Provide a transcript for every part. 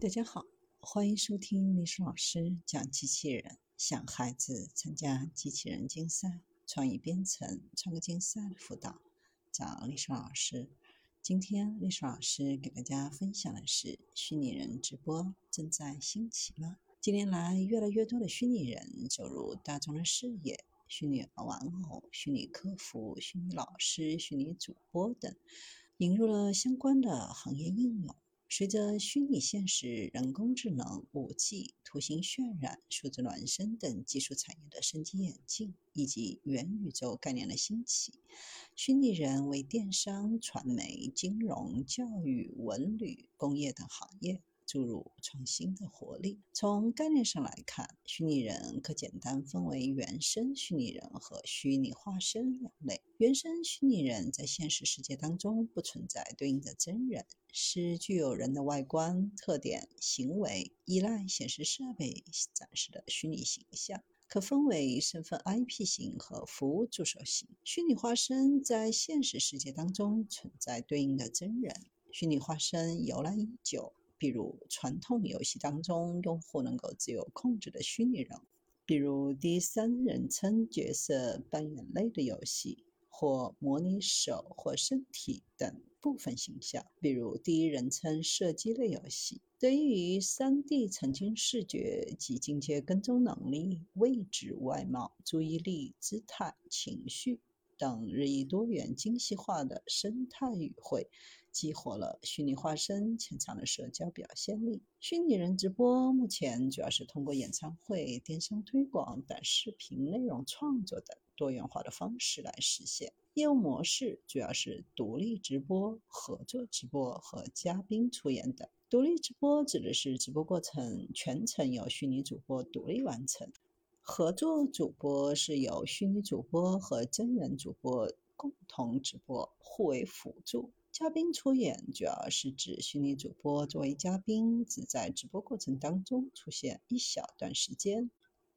大家好，欢迎收听历史老师讲机器人。想孩子参加机器人竞赛、创意编程、创客竞赛的辅导，找历史老师。今天历史老师给大家分享的是：虚拟人直播正在兴起吗？近年来，越来越多的虚拟人走入大众的视野，虚拟玩偶、虚拟客服、虚拟老师、虚拟主播等，引入了相关的行业应用。随着虚拟现实、人工智能、五 G、图形渲染、数字孪生等技术产业的升级演进，以及元宇宙概念的兴起，虚拟人为电商、传媒、金融、教育、文旅、工业等行业。注入创新的活力。从概念上来看，虚拟人可简单分为原生虚拟人和虚拟化身两类。原生虚拟人在现实世界当中不存在对应的真人，是具有人的外观特点、行为，依赖显示设备展示的虚拟形象，可分为身份 IP 型和服务助手型。虚拟化身在现实世界当中存在对应的真人。虚拟化身由来已久。比如传统游戏当中，用户能够自由控制的虚拟人物，比如第三人称角色扮演类的游戏，或模拟手或身体等部分形象，比如第一人称射击类游戏。得益于 3D 沉浸视觉及境界跟踪能力、位置、外貌、注意力、姿态、情绪。等日益多元精细化的生态语汇，激活了虚拟化身潜藏的社交表现力。虚拟人直播目前主要是通过演唱会、电商推广、短视频内容创作等多元化的方式来实现。业务模式主要是独立直播、合作直播和嘉宾出演等。独立直播指的是直播过程全程由虚拟主播独立完成。合作主播是由虚拟主播和真人主播共同直播，互为辅助。嘉宾出演主要是指虚拟主播作为嘉宾，只在直播过程当中出现一小段时间。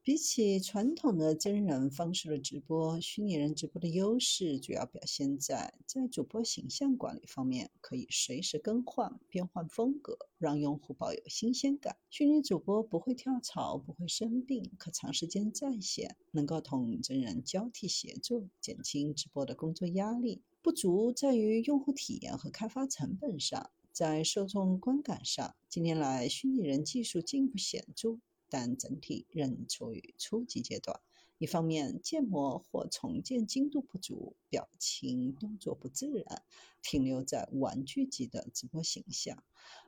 比起传统的真人方式的直播，虚拟人直播的优势主要表现在在主播形象管理方面，可以随时更换、变换风格，让用户保有新鲜感。虚拟主播不会跳槽，不会生病，可长时间在线，能够同真人交替协作，减轻直播的工作压力。不足在于用户体验和开发成本上，在受众观感上，近年来虚拟人技术进步显著。但整体仍处于初级阶段。一方面，建模或重建精度不足，表情动作不自然，停留在玩具级的直播形象。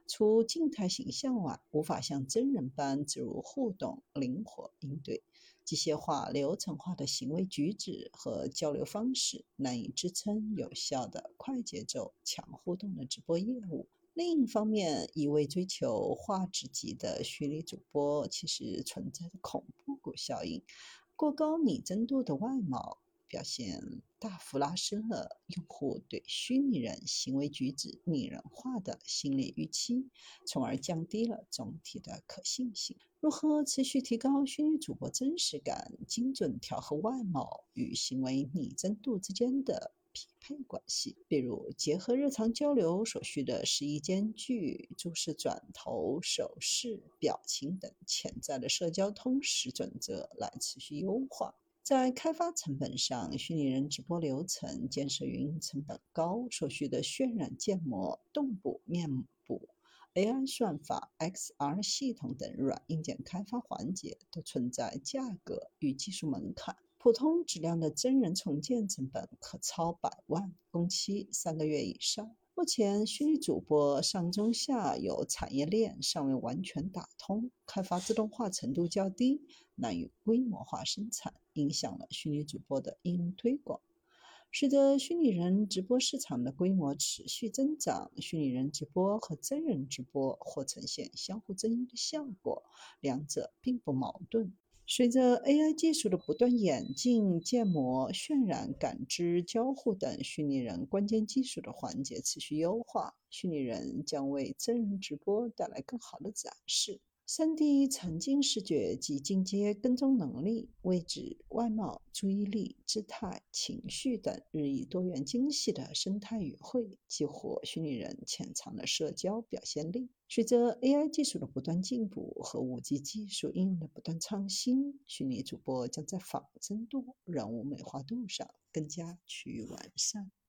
除静态形象外，无法像真人般自如互动、灵活应对。机械化、流程化的行为举止和交流方式，难以支撑有效的快节奏、强互动的直播业务。另一方面，一味追求画质级的虚拟主播，其实存在着恐怖谷效应。过高拟真度的外貌表现，大幅拉升了用户对虚拟人行为举止拟人化的心理预期，从而降低了总体的可信性。如何持续提高虚拟主播真实感，精准调和外貌与行为拟真度之间的？匹配关系，比如结合日常交流所需的实意间距、注视转头、手势、表情等潜在的社交通识准则来持续优化。在开发成本上，虚拟人直播流程建设运营成本高，所需的渲染建模、动捕、面部、AI 算法、XR 系统等软硬件开发环节都存在价格与技术门槛。普通质量的真人重建成本可超百万，工期三个月以上。目前，虚拟主播上中下游产业链尚未完全打通，开发自动化程度较低，难以规模化生产，影响了虚拟主播的应用推广。随着虚拟人直播市场的规模持续增长，虚拟人直播和真人直播或呈现相互增益的效果，两者并不矛盾。随着 AI 技术的不断演进，建模、渲染、感知、交互等虚拟人关键技术的环节持续优化，虚拟人将为真人直播带来更好的展示、3D 沉浸视觉及进阶跟踪能力，位置外貌、注意力、姿态、情绪等日益多元精细的生态语汇，激活虚拟人潜藏的社交表现力。随着 AI 技术的不断进步和 5G 技术应用的不断创新，虚拟主播将在仿真度、人物美化度上更加趋于完善。